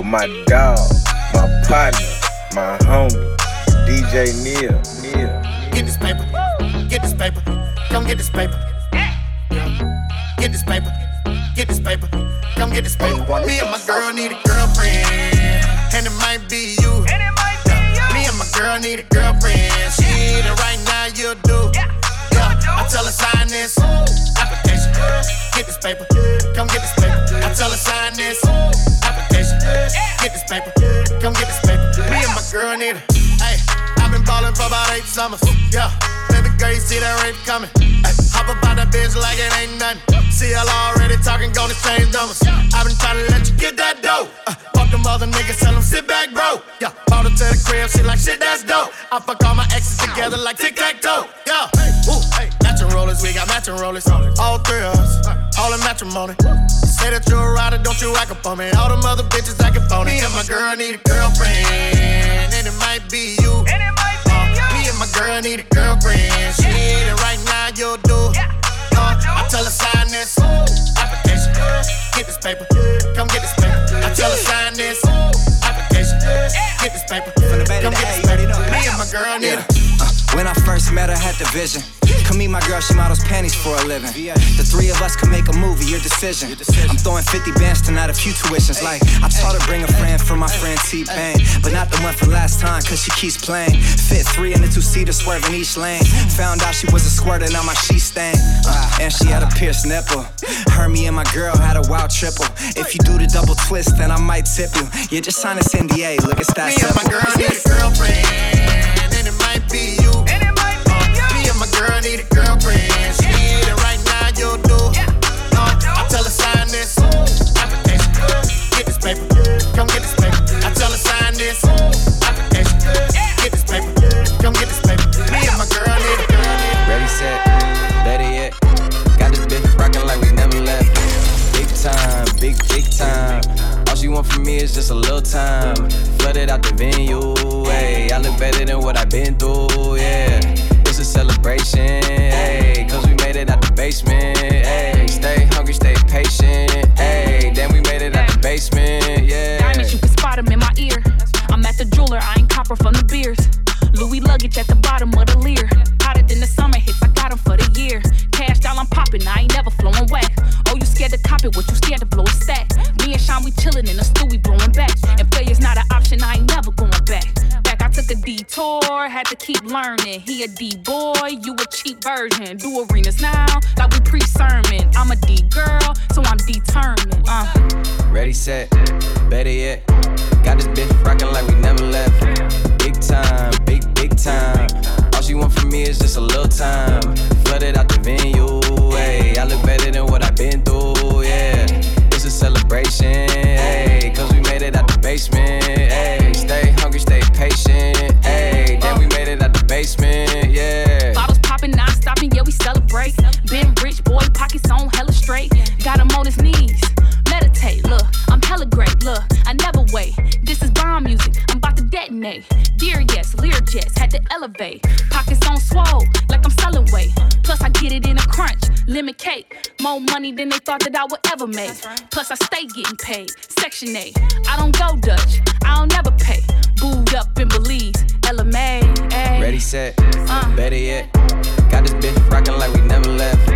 for my dog, my partner, my homie, DJ Neil. Neil. Get this paper, get this paper, come get this paper. Get this paper, get this paper, come get this paper. Me and my girl need a girlfriend, and it might be you. Me and my girl need a girlfriend. She need it right now, you do. Yeah, I tell her sign this application. Get this paper, come get this paper. I tell her sign this application. Get this paper, come get this paper. Me and my girl need it. Hey, I've been ballin' for about eight summers. Yeah, girl, you see that rape coming. Ay, hop up out that bitch like it ain't nothing. See, y'all already talking, gonna change numbers. I've been trying to let you get that dough. Uh, fuck them other niggas, tell them sit back, bro. Yeah, bought to the crib, she like shit, that's dope. I fuck all my exes together like tic tac toe. Yeah, ooh, hey, matching rollers, we got matching rollers. All three of us, all in matrimony. Say that you're a rider, don't you act up on me. All them other bitches acting phony. Me and my girl need a girlfriend, and it might be you. Girl need a girlfriend. She need it right now, you'll do. Uh, I tell her sign this application. Get this paper, come get this paper. I tell her sign this application. Get this paper, come get this paper. Me and my girl need a. Uh, when I first met her, had the vision. Come meet my girl, she models panties for a living. The three of us can make a movie, your decision. I'm throwing 50 bands tonight, a few tuitions. Like, I taught her bring a friend for my friend T Pain. But not the one for last time, cause she keeps playing. Fit three in the two seater, swerving each lane. Found out she was a squirter, now my sheet stain. Uh, and she had a pierced nipple. Her, me, and my girl had a wild triple. If you do the double twist, then I might tip you. Yeah, just sign this NDA, look, it's that Me and my simple. girl need a girlfriend, girl need a girlfriend. She need it right now, you do. Uh, I tell her sign this application. Get this paper, come get this paper. I tell her sign this application. Get this paper, come get this paper. Me and my girl need a girl need Ready, set, better yet. Got this bitch rockin' like we never left. Big time, big, big time. All she want from me is just a little time. Flooded out the venue, hey. I look better than what I've been through, yeah. Celebration, hey. Cause we made it out the basement, hey. Stay hungry, stay patient, hey. Then we made it out the basement, yeah. Diamonds, you can spot 'em in my ear. I'm at the jeweler, I ain't copper from the beers. Louis luggage at the bottom of the leer. Hotter than the summer hits, I got 'em for the year. Cash down, I'm popping, I ain't never flowing whack. Oh, you scared to cop it, what you scared to blow a stack? Me and Sean, we chillin' in the stew, we blowing back. And failure's not an a detour, had to keep learning. He a D boy, you a cheap version. Do arenas now, like we pre sermon. I'm a D girl, so I'm determined. Uh. Ready, set, better yet. Got this bitch rockin' like we never left. Big time, big, big time. All she want from me is just a little time. Flooded out the venue, hey. I look better than what I've been through, yeah. It's a celebration, hey. Cause we made it out the basement, hey. Stay hungry, stay patient, straight. Got him on his knees. Meditate, look, I'm hella great, look, I never wait. This is bomb music, I'm about to detonate. Dear yes, Lear jets, had to elevate. Pockets on swole, like I'm selling weight. Plus, I get it in a crunch, limit cake. More money than they thought that I would ever make. Plus, I stay getting paid. Section 8, I don't go Dutch, I don't never pay. Booed up in Belize, LMA, ayy. Ready, set, Uh. better yet. Got this bitch rockin' like we never left.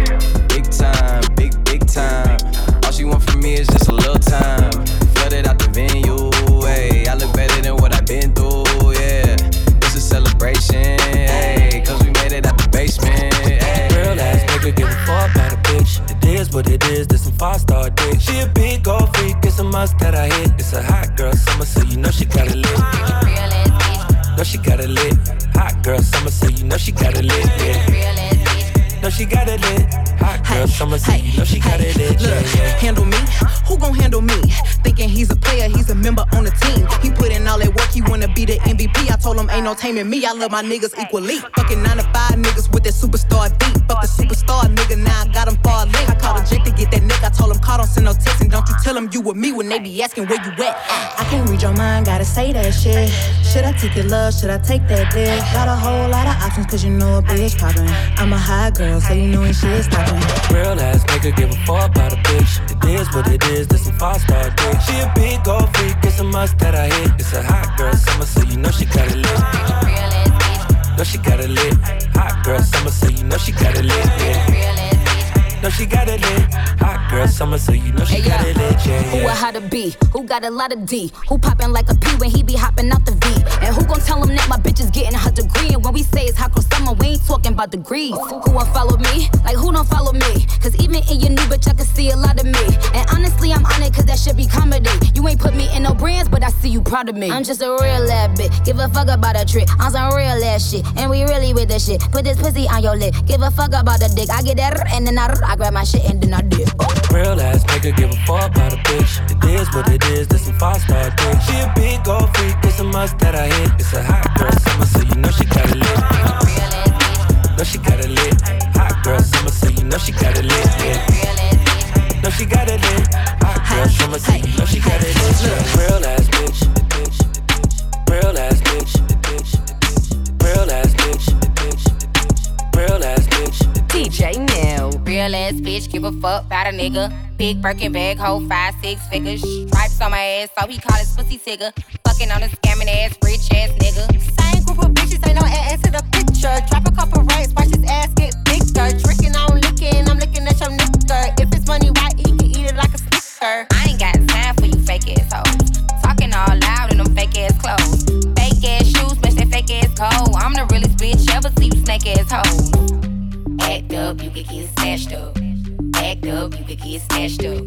Big time, big, big time. All she want from me is just a little time. Flooded out the venue, hey. I look better than what I've been through, yeah. It's a celebration, hey. Cause we made it out the basement, hey. Real ass nigga give a fuck about a bitch. It is what it is, this some five star dick. She a big old freak, it's a must that I ain't no taming me. I love my niggas equally. Fucking nine to five niggas with that superstar beat. Fuck the superstar nigga, now I got him far link. I called a Jake to get told him call, don't send no text, and don't you tell him you with me when they be asking where you at. Uh. I can't read your mind, gotta say that shit. Should I take your love? Should I take that dick? Got a whole lot of options, cause you know a bitch poppin'. I'm a high girl, so you know when shit's stoppin'. Real ass nigga make her give a fuck about a bitch. It is what it is, this some five star dick. She a big gold freak, it's a must that I hit. It's a hot girl summer, so you know she got it lit. Know she got it lit. Hot girl summer, so you know she got it lit. Yeah know she got it lit. Hot girl summer, so you know she hey, got yeah. it lit. Yeah, yeah. Who a how to be? Who got a lot of D? Who poppin' like a P when he be hopping out the V? And who gon' tell him that my bitch is getting her degree? And when we say it's hot girl summer, we ain't talking about degrees. Who won't follow me? Like who don't follow me? Cause even in your new bitch, I can see a lot of me. And honestly, I'm on it cause that should be comedy. You ain't put me in no brands, but I see you proud of me. I'm just a real ass bitch. Give a fuck about a trick. I'm some real ass shit. And we really with the shit. Put this pussy on your lip. Give a fuck about the dick. I get that and then I, I grab my shit and then I dip. Real ass nigga give a fuck about a bitch. It is what it is, this some five star dick. She a big gold freak, it's a must that I hit. It's a hot girl summer, so you know she got it lit. Know she got it lit. Hot girl summer, so you know she got it lit. Yeah. Know she got it lit. Hot girl summer, so you know she got it lit. Yeah. Real ass bitch. Real ass bitch. Real ass bitch. Real ass bitch. DJ Neil. Real ass bitch, give a fuck about a nigga. Big Birkin bag, hold five, six figures. Stripes on my ass, so he call his pussy tigger. Fucking on a scamming ass, rich ass nigga. Same group of bitches, ain't no ass to the picture. Drop a couple rights, watch his ass get bigger. Drinking, I'm licking, I'm looking at your nigga. If it's money, why he can eat it like a snicker? I ain't got time for you fake ass hoes. Talking all loud in them fake ass clothes. Fake ass shoes, match that fake ass cold. I'm the realest bitch ever see you snake ass hoes. Act up, you could get snatched up. Act up, you could get snatched up.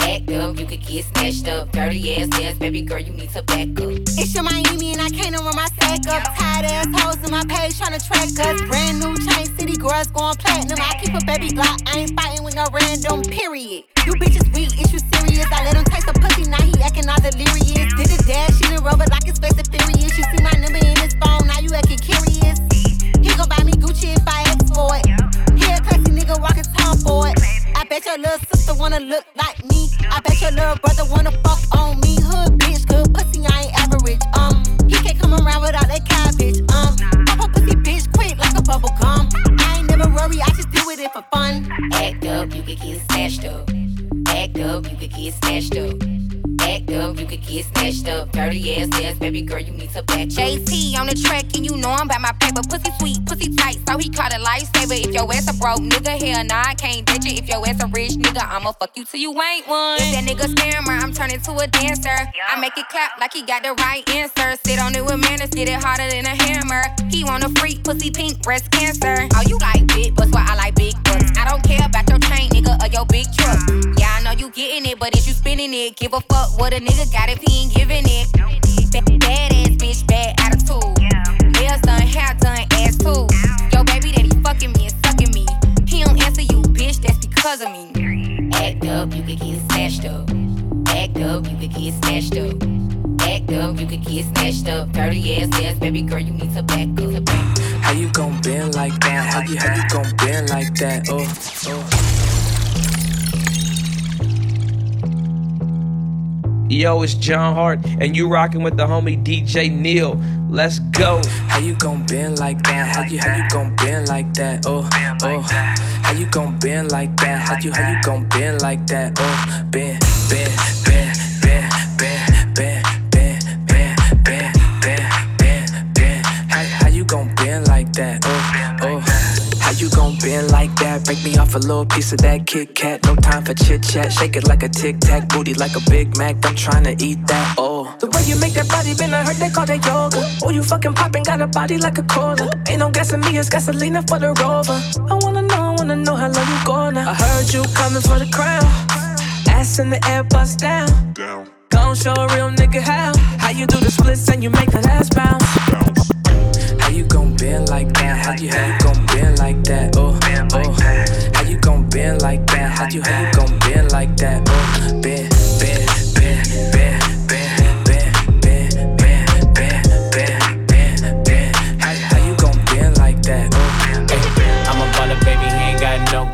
Act up, you could get snatched up. Dirty ass ass, baby girl, you need to back up. It's your Miami and I can't run my stack up. Tired ass hoes in my page trying to track us. Brand new chain city girls going platinum. I keep a baby Glock, I ain't fighting with no random. Period. You bitches weak, is you serious? I let him taste the pussy, now he acting all delirious. Did a dash, she done rubber like his face on the track, and you know I'm about my paper. Pussy sweet, pussy tight, so he caught a lifesaver. If your ass a broke nigga, hell nah, I can't ditch it. If your ass a rich nigga, I'ma fuck you till you ain't one. If that nigga scammer, I'm turning to a dancer. I make it clap like he got the right answer. Sit on it with manners, get it harder than a hammer. He want a freak, pussy pink, breast cancer. Oh, you like big butts, why I like big butts. I don't care about your chain, nigga, or your big truck. Yeah, I know you getting it, but if you spinning it? Give a fuck what a nigga got if he ain't giving it. Because of me. Act up, you could get snatched up. Act up, you could get snatched up. Act up, you could get snatched up. Dirty ass ass, baby girl, you need to back up. How you gon' bend like that? How you, how you gon' bend like that? Oh, oh. Yo, it's John Hart, and you rocking with the homie DJ Neil. Let's go. How you gon' bend like that? How you how you gon' bend like that? Oh, oh. How you gon' bend like that? How you how you gon' bend like that? Oh, bend, bend, bend, me off a little piece of that Kit Kat. No time for chit chat. Shake it like a tic tac. Booty like a Big Mac. I'm tryna eat that. Oh. The way you make that body bend, I heard they call that yoga. Oh, you fucking poppin', got a body like a cola. Ain't no gas in me, it's gasolina for the rover. I wanna know, I wanna know how low you go now. I heard you coming for the crown. Ass in the air, bust down. Down. Gon' show a real nigga how. How you do the splits and you make that ass bounce. bounce you gon' bend like that? How you how you gon' bend like that? Oh, oh. How you gon' bend like that? How you how you gon' bend like that? Oh, bend, bend, bend, bend.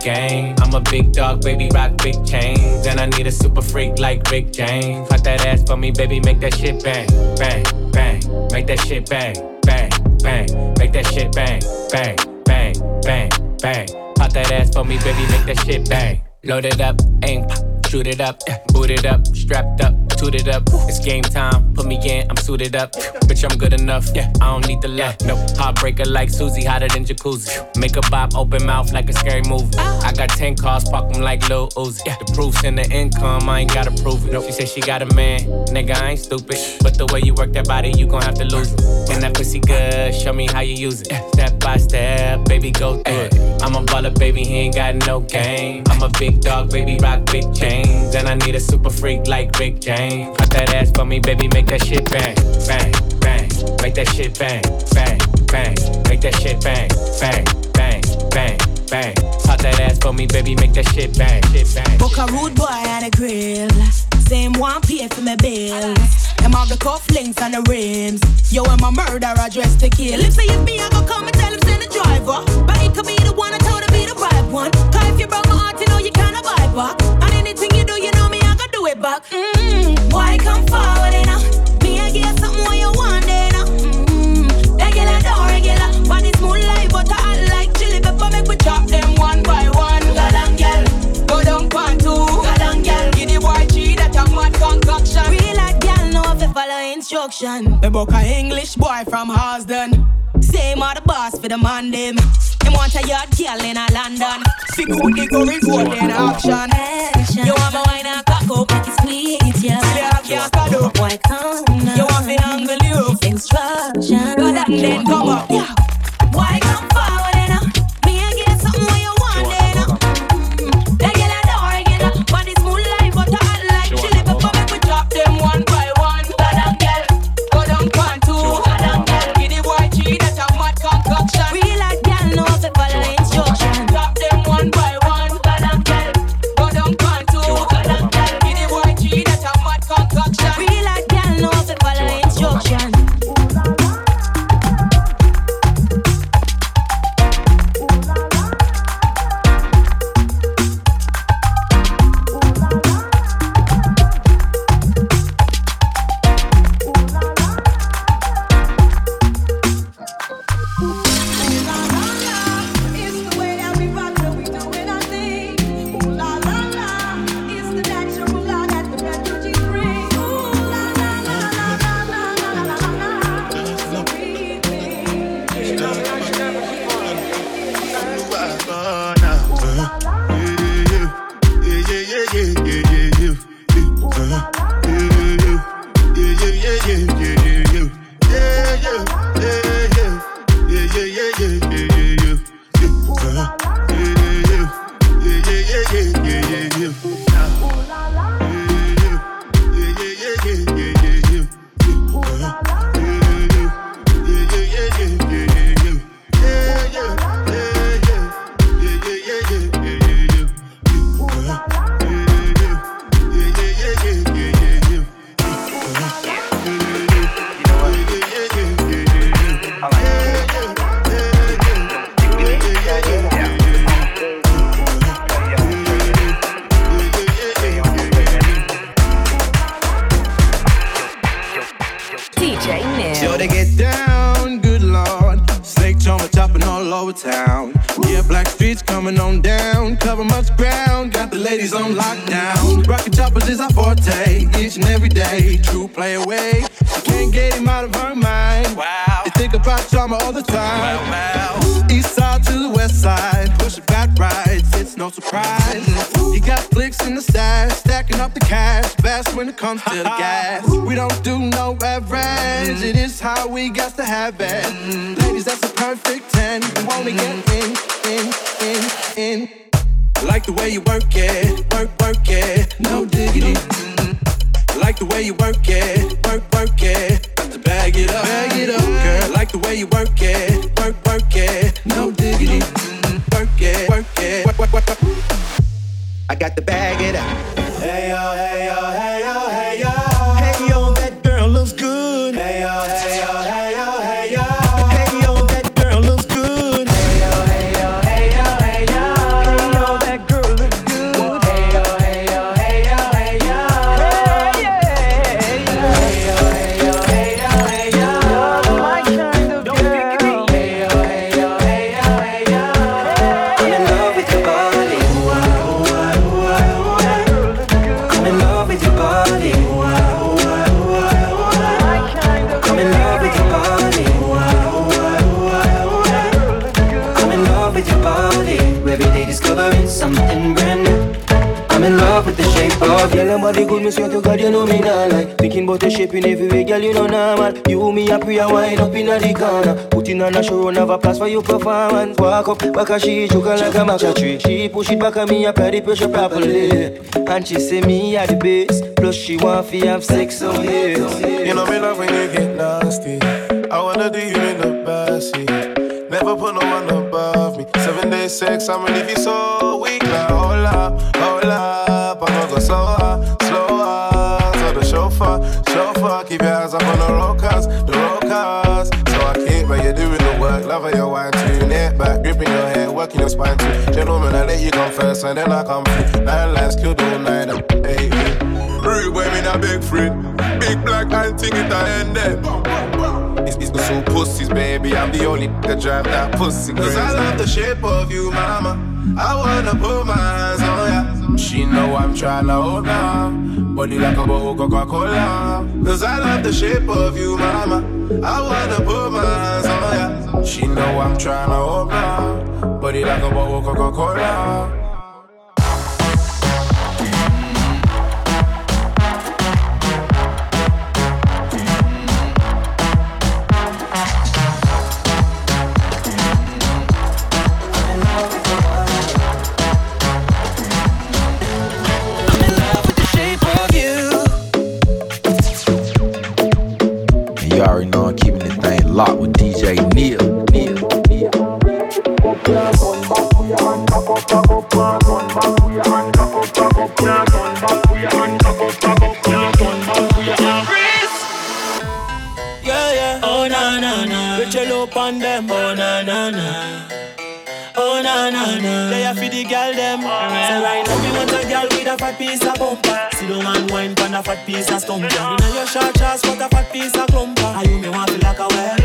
Game. I'm a big dog, baby, rock big chains. And I need a super freak like Rick James. Pop that ass for me, baby, make that shit bang, bang, bang. Make that shit bang, bang bang, make that shit bang, bang, bang, bang, bang. Pop that ass for me, baby, make that shit bang, Load it up, aim, shoot it up, boot it up, strapped up, toot it up. It's game time, put me in, I'm suited up. Bitch, I'm good enough, yeah, I don't need the left. No, heartbreaker like Susie, hotter than jacuzzi. Make a bop, open mouth like a scary movie. Ah. I got 10 cars, park them like Lil Uzi. The proof's in the income, I ain't gotta prove it. She said she got a man, nigga, I ain't stupid. But the way you work that body, you gon' have to lose it. And that pussy good, show me how you use it. Step by step, baby, go through it. I'm a baller, baby, he ain't got no game. I'm a big dog, baby, rock big chains. And I need a super freak like Rick James. Pop that ass for me, baby, make that shit bang, bang, bang. Make that shit bang, bang, bang. Make that shit bang, bang, bang, bang, bang. Pop that ass for me, baby, make that shit bang, shit bang. Book a rude boy and a grill. Same one pay for my bills. Them have the cufflinks and the rims. Yo, I'm a murderer dressed to kill. If say it's me, I go come and tell him send the driver. But he could be the one I told to be the right one. Cause if you broke my heart, you know you can't buy back. And anything back. Mm-hmm. Why come forward, know? Me, I get something what you want, you know? Mm-hmm. Regular, don't regular. Body smooth like butter, hot like chili pepper. Make we chop them one by one. Galang, girl. Go down, one, two. Galang, girl. Give the boy three, that a mad concoction. Real like girl, know if follow instruction. Me book a English boy from Harlesden. Same are the boss for the man them. Him want a yard girl in a London. Sick who they go record in action. You want my wine and cock up, make it sweet, yeah. Silly I can't cut up. Why come now? You want me angle you? Instruction. Go down then come up. Yeah. To. We don't do no average, it is how we got to have it. Ladies, that's a perfect 10. You wanna get in, in, in, in. I like the way you work it, work, work it, no diggity. I like the way you work it, work, work it. Got to bag it up, bag it up, girl. I like the way you work it, work, work it, no diggity. Work it, work it, work, work, work, work. I got to bag it up. Hey yo, hey yo, hey girl, body good, me swear to God, you know me not like. Thinking about the shaping every way, girl, you know normal. You, me, a prayer, wine up in the corner. Putting on a show, never pass for your performance. Walk up, back a she, choke like a matcha tree. She push it back at me, apply the pressure properly. And she say me at the base. Plus she want fi have sex on me. You know me love when you get nasty. I wanna do you in the backseat. Never put no one above me. Seven days sex, I'ma leave you so weak. Like, up, hold up. I'ma go slower, keep your eyes up on the road cars, the road cars. So I can't, but you're doing the work. Love how your wine tune it back, gripping your head, working your spine too. Gentlemen, I let you come first and then I come through. Nine lines, kill the night. Hey, hey. Rude boy, me a big freak. Big black and thing it a end It's, it's so pussies, baby. I'm the only that drive that pussy. Cause I love the shape of you, mama. I wanna put my hands on ya. She know I'm tryna hold on. Body like a bottle Coca-Cola. Cause I love the shape of you, mama. I wanna put my hands on ya. She know I'm tryna hold on. Body like a bottle Coca-Cola. locked DJ Neil. Neil. Yeah, yeah. Oh na na na. Rachel up on them. Oh na na na. Oh na na na. They are for the girl them. Say right now we want a girl with a fat piece of bumper. Sit down and wine pon a fat piece of stump. Inna your short shorts, but a fat piece of clumper. Are you me want feel like a well?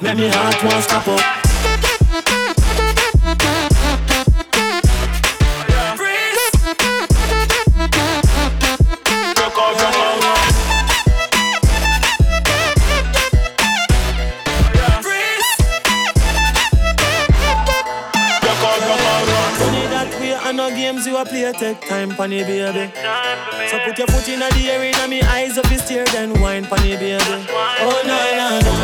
Let me heart won't stop up. take time it, baby. So put your foot in the air, inna me eyes up, you stare, then wine pon baby. Oh na na na,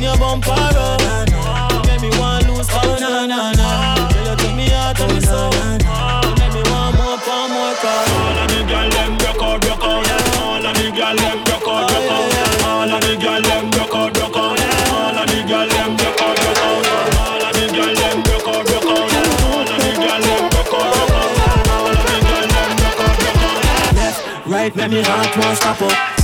love it when you make me want lose Oh na na na, girl you take me out of me soul. You make me want more, more, more. All of me girl them rock out, rock out. All of me girl them rock out, rock out. All of me girl them rock out, rock out. All of me girl them rock out, rock out. All of me girl them rock out, rock out. All of me girl them rock out, rock out. All of me girl them rock out, rock out. Left, right, make me heart won't stop up.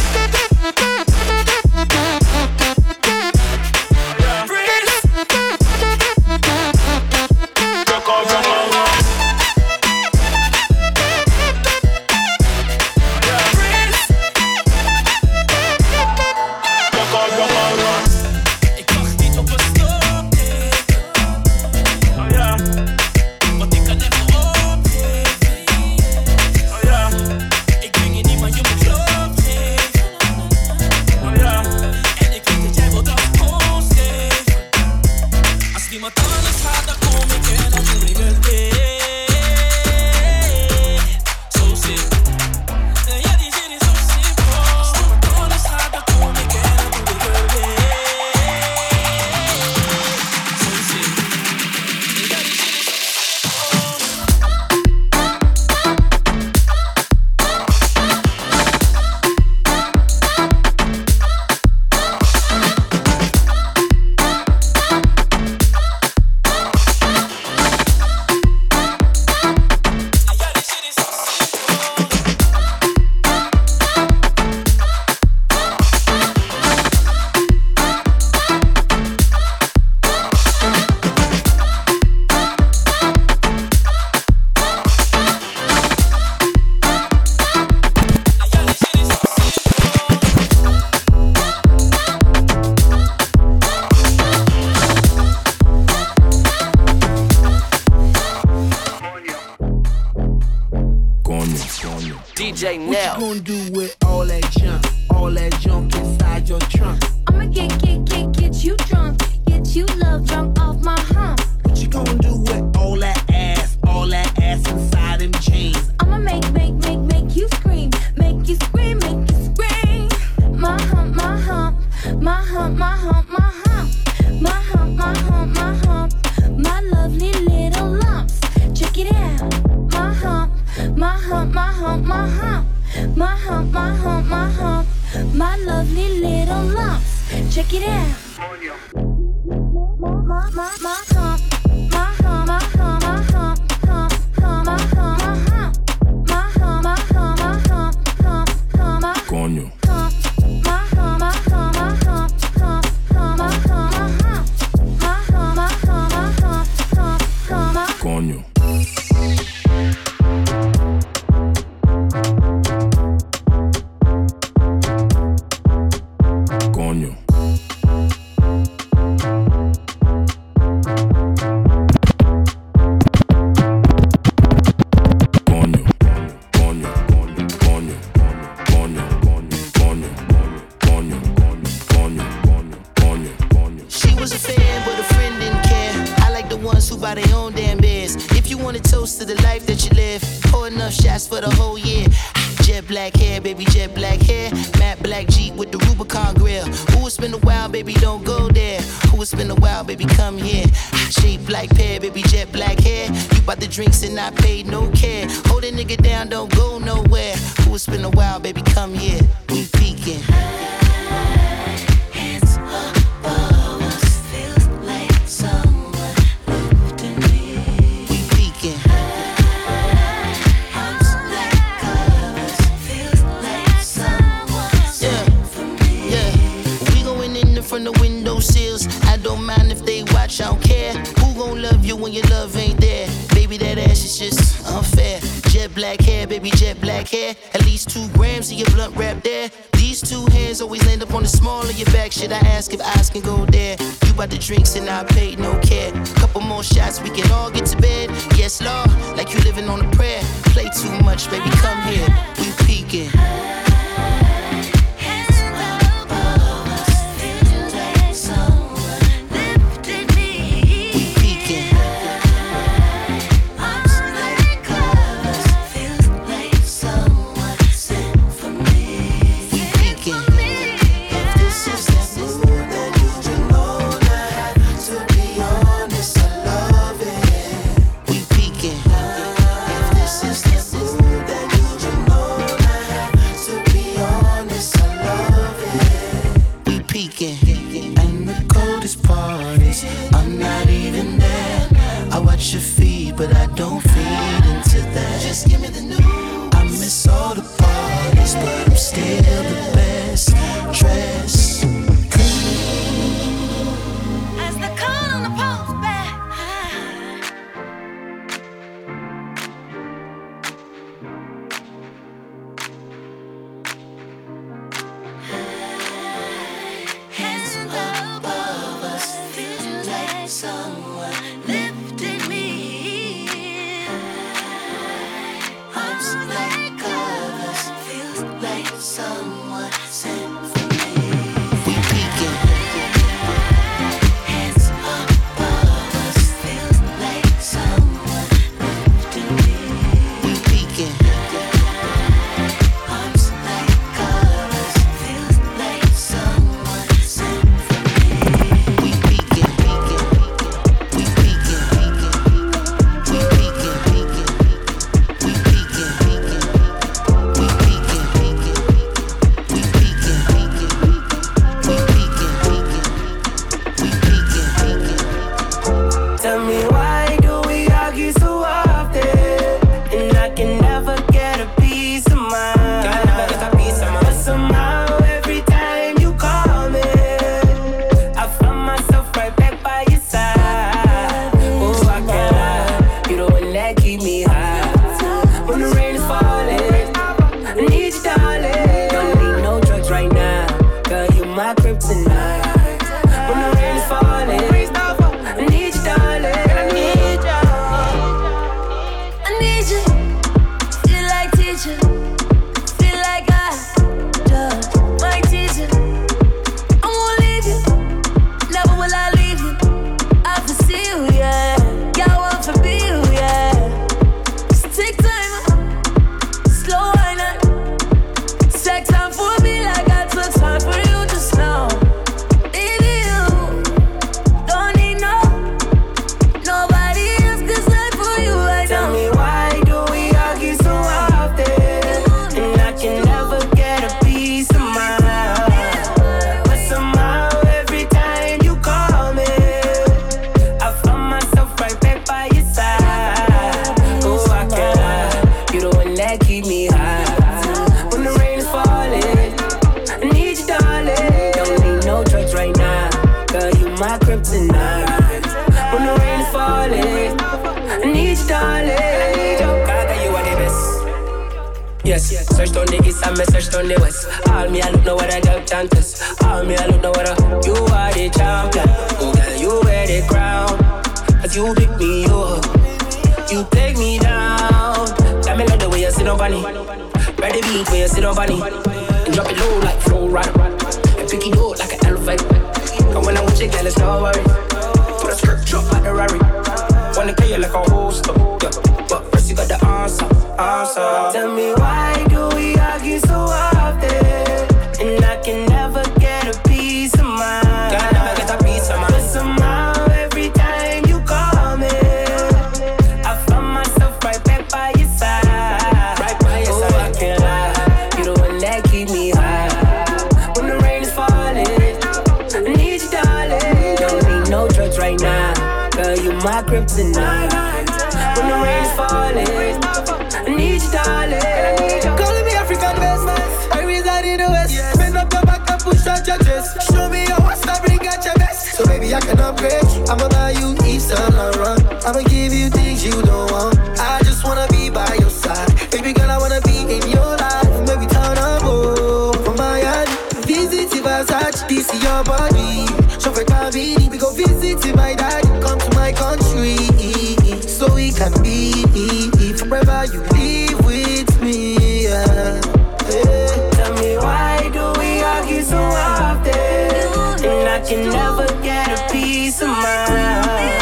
Don't mind if they watch, I don't care. Who gon' love you when your love ain't there? Baby, that ass is just unfair. Jet black hair, baby, jet black hair. At least two grams of your blunt wrap there. These two hands always land up on the small of your back. Should I ask if eyes can go there? You bought the drinks and I paid no care. Couple more shots, we can all get to bed. Yes, Lord, like you living on a prayer. Play too much, baby, come here. We peeking. drop it low like flow rider. And pick it up like an elevator. And when I want you, girl, it's no worry. Put a skirt drop like a Rari. Wanna kill you like a holster. Yeah. But first you got the answer, answer. Tell me why. can never get a piece of mind.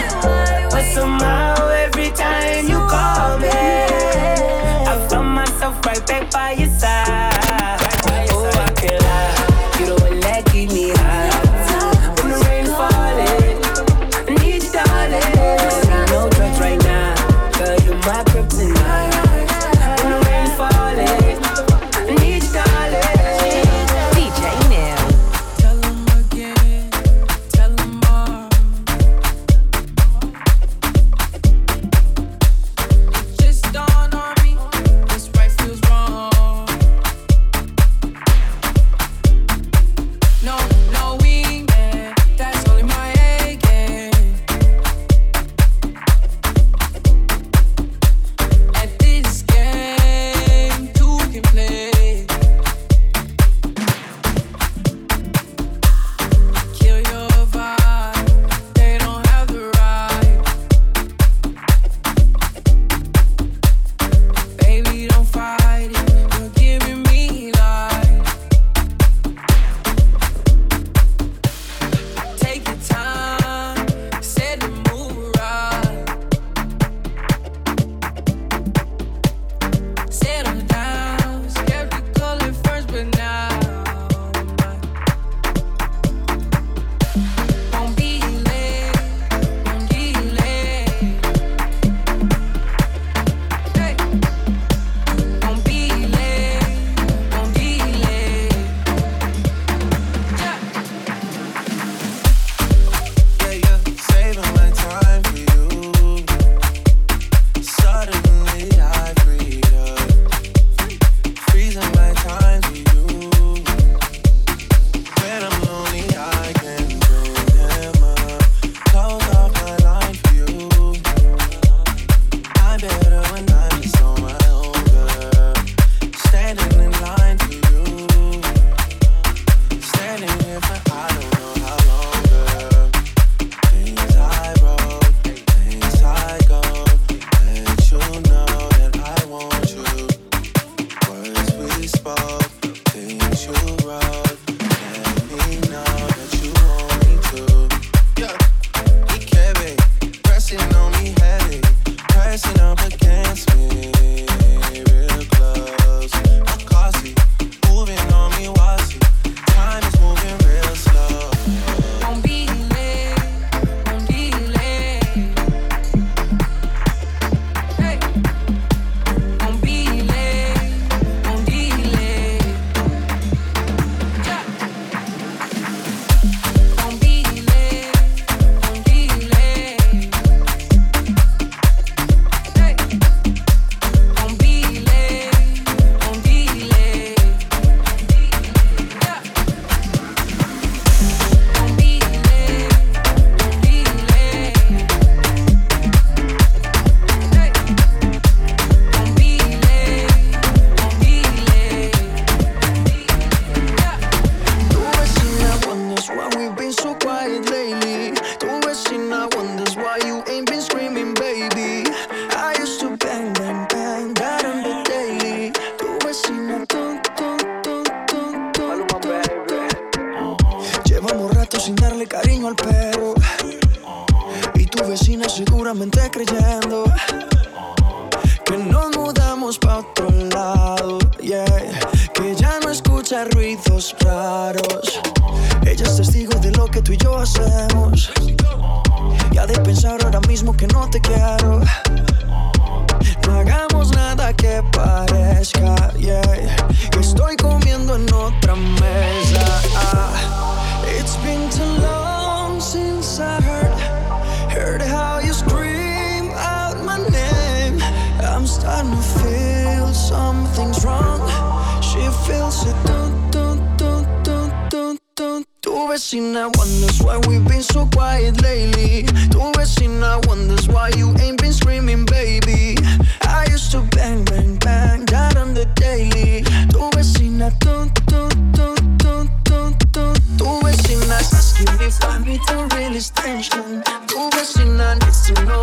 Vecina wonders why we've been so quiet lately. Tu vecina wonders why you ain't been screaming, baby. I used to bang, bang, bang, that on the daily. Tu vecina, dun, dun, dun, dun, dun, dun. Tu vecina's asking if I need to release tension. Tu vecina needs to know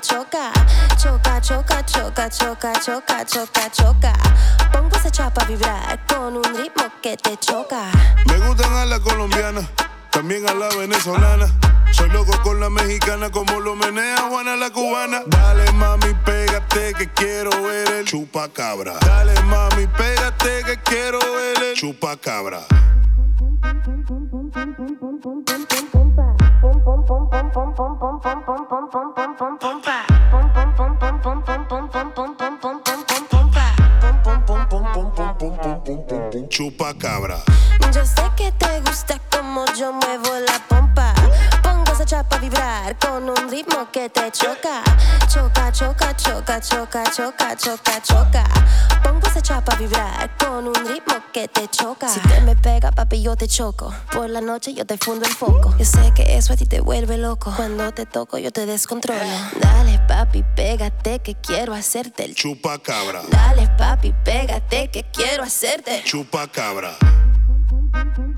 choca. Choca, choca, choca, choca, choca, choca, choca. Pongo esa chapa a vibrar con un ritmo que te choca. Me gustan a la colombiana, también a la venezolana. Soy loco con la mexicana como lo menea Juana la cubana. Dale mami, pégate que quiero ver el chupacabra. Dale mami, pégate que quiero ver el chupacabra. Chupacabra. Yo sé que te gusta como yo muevo la pompa. Pongo esa chapa a vibrar con un ritmo que te choca. Choca, choca, choca, choca, choca, choca, choca. Pongo esa chapa a vibrar con un ritmo que te choca. Si te me pega, papi, yo te choco. Por la noche yo te fundo el foco. Yo sé que eso a ti te vuelve loco. Cuando te toco, yo te descontrolo. Dale, papi, pégate que quiero hacerte el Chupacabra. Dale, papi, pégate que quiero hacerte. Chupacabra. Chupacabra. Chupacabra.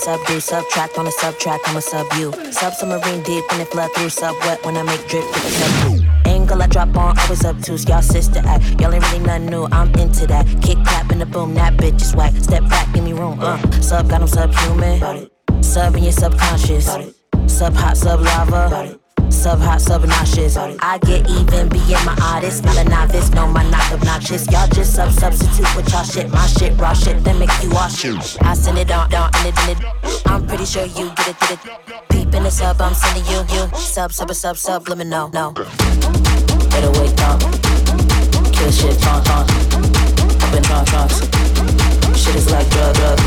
Subdue. Subtract on a subtract, I'm a sub you. Sub submarine deep when it flood through. Sub wet when I make drip with the sub Angle I drop on, always up to y'all sister act. Y'all ain't really nothing new, I'm into that. Kick clap the boom, that bitch is whack. Step back, give me room, uh. Sub got him subhuman. Sub in your subconscious. Sub hot, sub lava. Sub hot, sub nauseous. I get even being my artist. Not a novice, no, my not obnoxious. Y'all just sub substitute with y'all shit. My shit, raw shit, then make you wash it. I send it on, down, in it, in it. I'm pretty sure you get it, get it. Peep in the sub, I'm sending you, you. Sub, sub, sub, subliminal, no. Better wake up. Kill shit. Up in trunk. Shit is like drug, drug.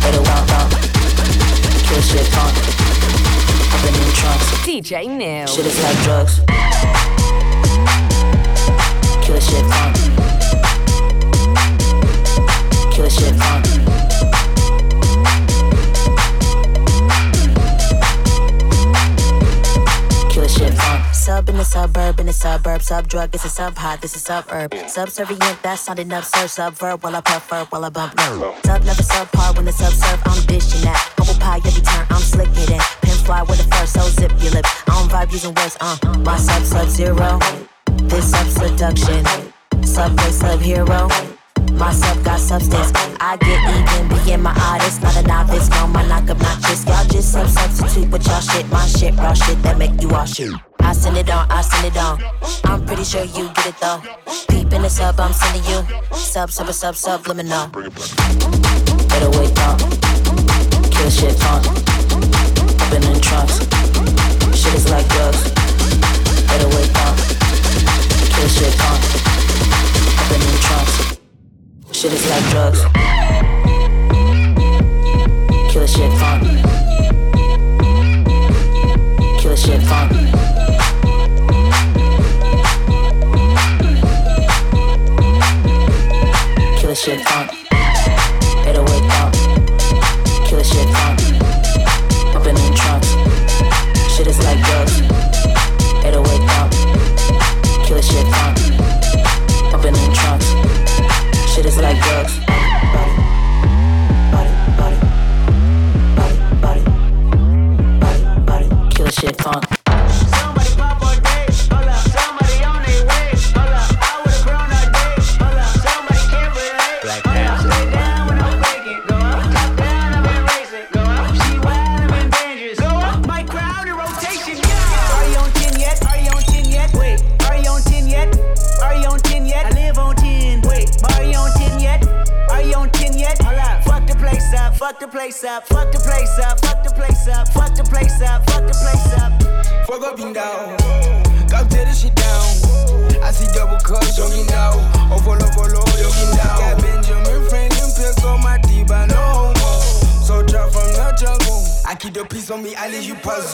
Better walk up. Kill shit, funk. Up in trunks. DJ Neil. Shit is like drugs. Kill shit, funk. Kill shit, funk. Sub in the suburb, in the suburb. Sub drug, this a sub hot, this is suburb. Subservient, that's not enough, sir. Subverb, while I prefer, while I bump no. Sub never sub subpar when the sub serve, I'm dishing that. Humble pie every turn, I'm slick it in. Pin fly with the first, so zip your lip. I don't vibe using words, uh. My sub sub zero. This sub seduction. Subway sub hero. My sub got substance. I get even being my artist. Not a novice, no, my knock obnoxious. Y'all just sub substitute with y'all shit. My shit, raw shit that make you all shit. I send it on, I send it on. I'm pretty sure you get it though. Deep in the sub, I'm sending you. Sub, sub, sub, subliminal. Better wake up. Kill shit, funk. Up in them trunks. Shit is like drugs. Better wake up. Kill shit, funk. Up in them trunks shit is like drugs. Kill Killer shit fun. Killer shit fun. Killer shit fun.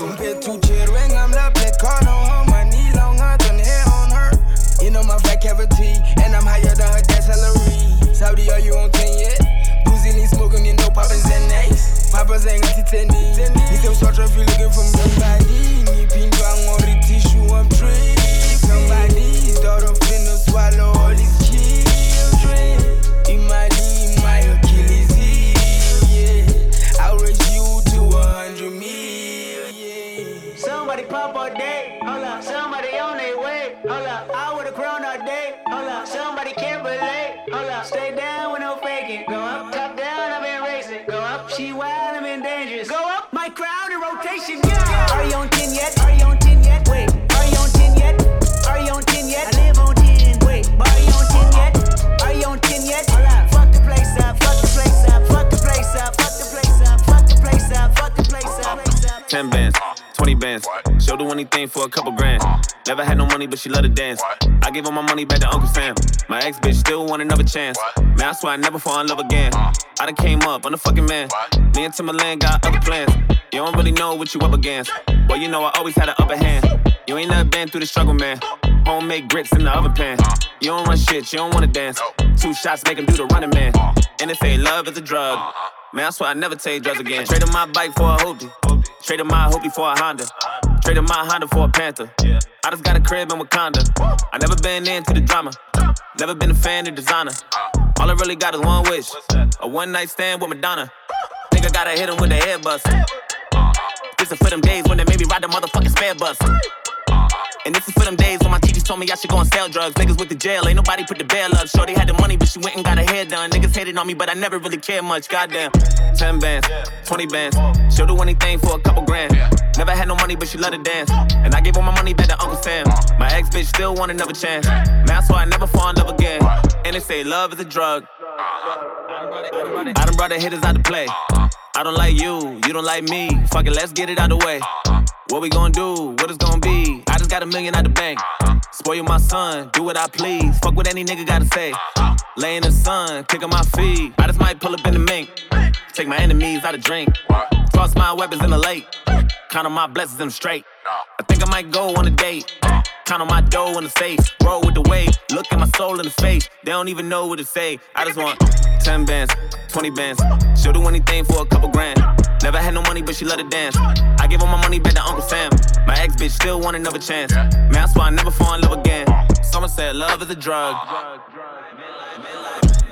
On me, I Never had no money, but she love to dance. I gave all my money back to Uncle Sam. My ex bitch still want another chance. Man, I swear I never fall in love again. I done came up, I'm the fucking man. Me and Timberland got other plans. You don't really know what you up against. Well, you know I always had an upper hand. You ain't never been through the struggle, man. Homemade grits in the oven pan. You don't run shit, you don't wanna dance. Two shots make him do the running man. And if ain't love is a drug. Man, I swear I never take drugs again. Traded my bike for a hoopty. Traded my hoopty for a Honda. Traded my Honda for a Panther. I just got a crib in Wakanda. I never been into the drama. Never been a fan of designer. All I really got is one wish. A one night stand with Madonna. Think I gotta hit him with the head bust. Uh-huh. This is for them days when they made me ride the motherfucking spare bus. And this is for them days when my teachers told me I should go and sell drugs. Niggas went to jail, ain't nobody put the bail up. Shorty had the money, but she went and got her hair done. Niggas hated on me, but I never really cared much. Goddamn. 10 bands, 20 bands. She'll do anything for a couple grand. Never had no money, but she love to dance. And I gave all my money back to Uncle Sam. My ex bitch still want another chance. That's why I never fall in love again. And they say love is a drug. I done brought the hitters out to play. I don't like you, you don't like me. Fuck it, let's get it out the way. What we gonna do? What it's gonna be? Just got a million out the bank. Spoil my son, do what I please. Fuck what any nigga gotta say. Lay in the sun, kick on my feet. I just might pull up in the mink. Take my enemies out of drink. Toss my weapons in the lake. Count on my blessings, I'm straight. I think I might go on a date. Count on my dough in the safe. Roll with the wave. Look at my soul in the face. They don't even know what to say. I just want 10 bands, 20 bands. She'll do anything for a couple grand. Never had no money, but she love to dance. I give all my money back to Uncle Sam. My ex bitch still want another chance. Man, that's why I never fall in love again. Someone said love is a drug.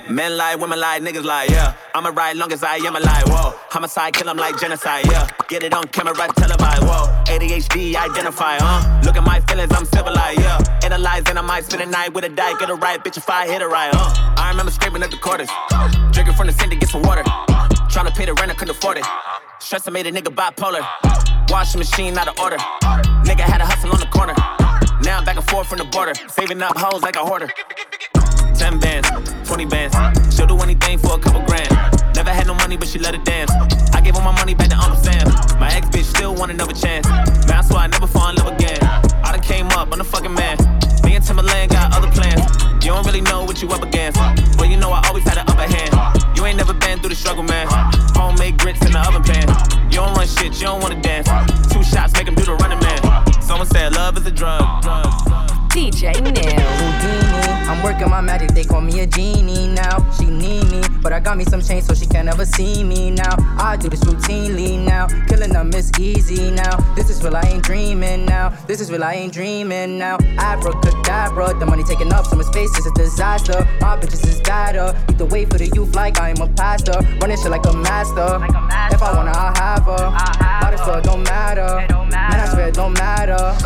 Men lie, women lie, niggas lie, yeah. I'ma ride long as I am alive, whoa. Homicide, kill 'em like genocide, yeah. Get it on camera, televised, whoa. ADHD, identify, huh? Look at my feelings, I'm civilized, yeah. Analyze and I might spend a night with a die, get it right, bitch, if I hit it right, huh? I remember scraping at the quarters. Drinking from the sink to get some water. Trying to pay the rent, I couldn't afford it. Stress, I made a nigga bipolar. Washing machine out of order. Nigga had a hustle on the corner. Now I'm back and forth from the border. Saving up hoes like a hoarder. 10 bands, 20 bands. She'll do anything for a couple grand. Never had no money, but she let it dance. I gave all my money back to Uncle Sam. My ex bitch still want another chance. Man, I swear I never fall in love again. I done came up, I'm the fucking man. Me and Timberland got other plans. You don't really know what you up against. But you know I always had an upper hand. You ain't never been through the struggle, man. Homemade grits in the oven pan. You don't run shit, you don't wanna dance. Two shots make him do the running man. Someone said love is a drug. DJ Neil. Houdini. I'm working my magic, they call me a genie now. She need me, but I got me some change so she can never see me now. I do this routinely now, killing them is easy now. This is real, I ain't dreaming now. This is real, I ain't dreaming now. Abracadabra, the money taking up so much space is a disaster. My bitches is better. Need to wait for the youth like I'm a pastor. Running shit like a master. If I wanna, I'll have her. Might as well, don't matter. Man, I swear it don't matter.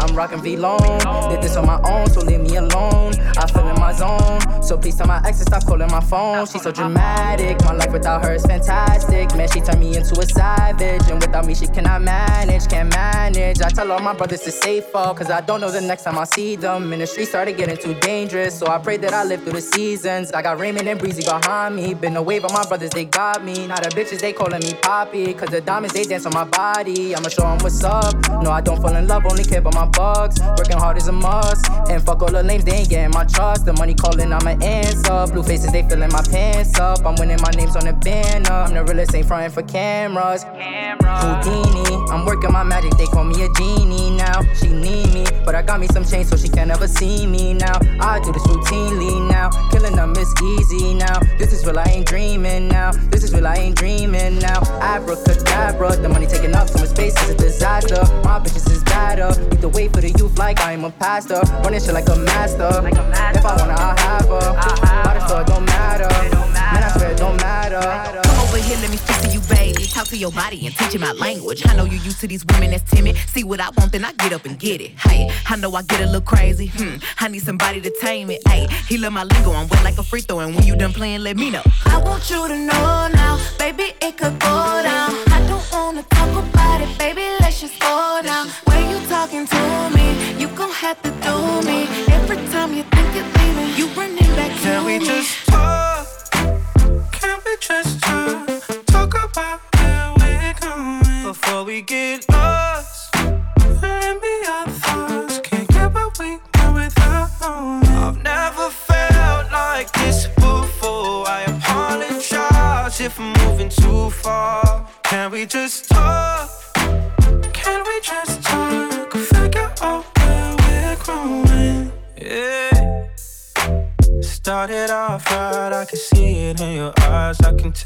I'm rocking V-Lone. Did this on my own, so leave me alone. I feel in my zone. So please tell my ex to stop calling my phone. She's so dramatic. My life without her is fantastic. Man, she turned me into a savage. And without me, she cannot manage, can't manage. I tell all my brothers to stay far, cause I don't know the next time I see them. And the streets started getting too dangerous. So I pray that I live through the seasons. I got Raymond and Breezy behind me. Been away, but my brothers, they got me. Now the bitches, they calling me Poppy. Cause the diamonds, they dance on my body. I'ma show them what's up. No, I don't fall in love, only care about my bugs. Working hard is a must. And fuck all the names, they ain't getting my trust. The money calling, I'ma answer. Blue faces, they filling my pants up. I'm winning, my name's on the banner. I'm the realest, ain't frontin' for cameras. Houdini, I'm working my magic, they call me a genie now. She need me, but I got me some change so she can never see me now. I do this routinely now. Killing them is easy now. This is real, I ain't dreaming now. This is real, I ain't dreaming now. Abracadabra, the money taking up so much space is a disaster. My bitches is better. Need to wait for the youth like I'm a pastor. Running shit like a master. Like a master. If I wanna, I'll have her. But it still don't matter. Man, I swear it don't matter. Come over here, let me speak to you, baby. Talk to your body and teach you my language. I know you used to these women that's timid. See what I want, then I get up and get it. Hey, I know I get a little crazy. Hmm, I need somebody to tame it. Hey, he love my lingo. I'm wet like a free throw, and when you done playing, let me know. I want you to know now, baby, it could go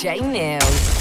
DJ Neil.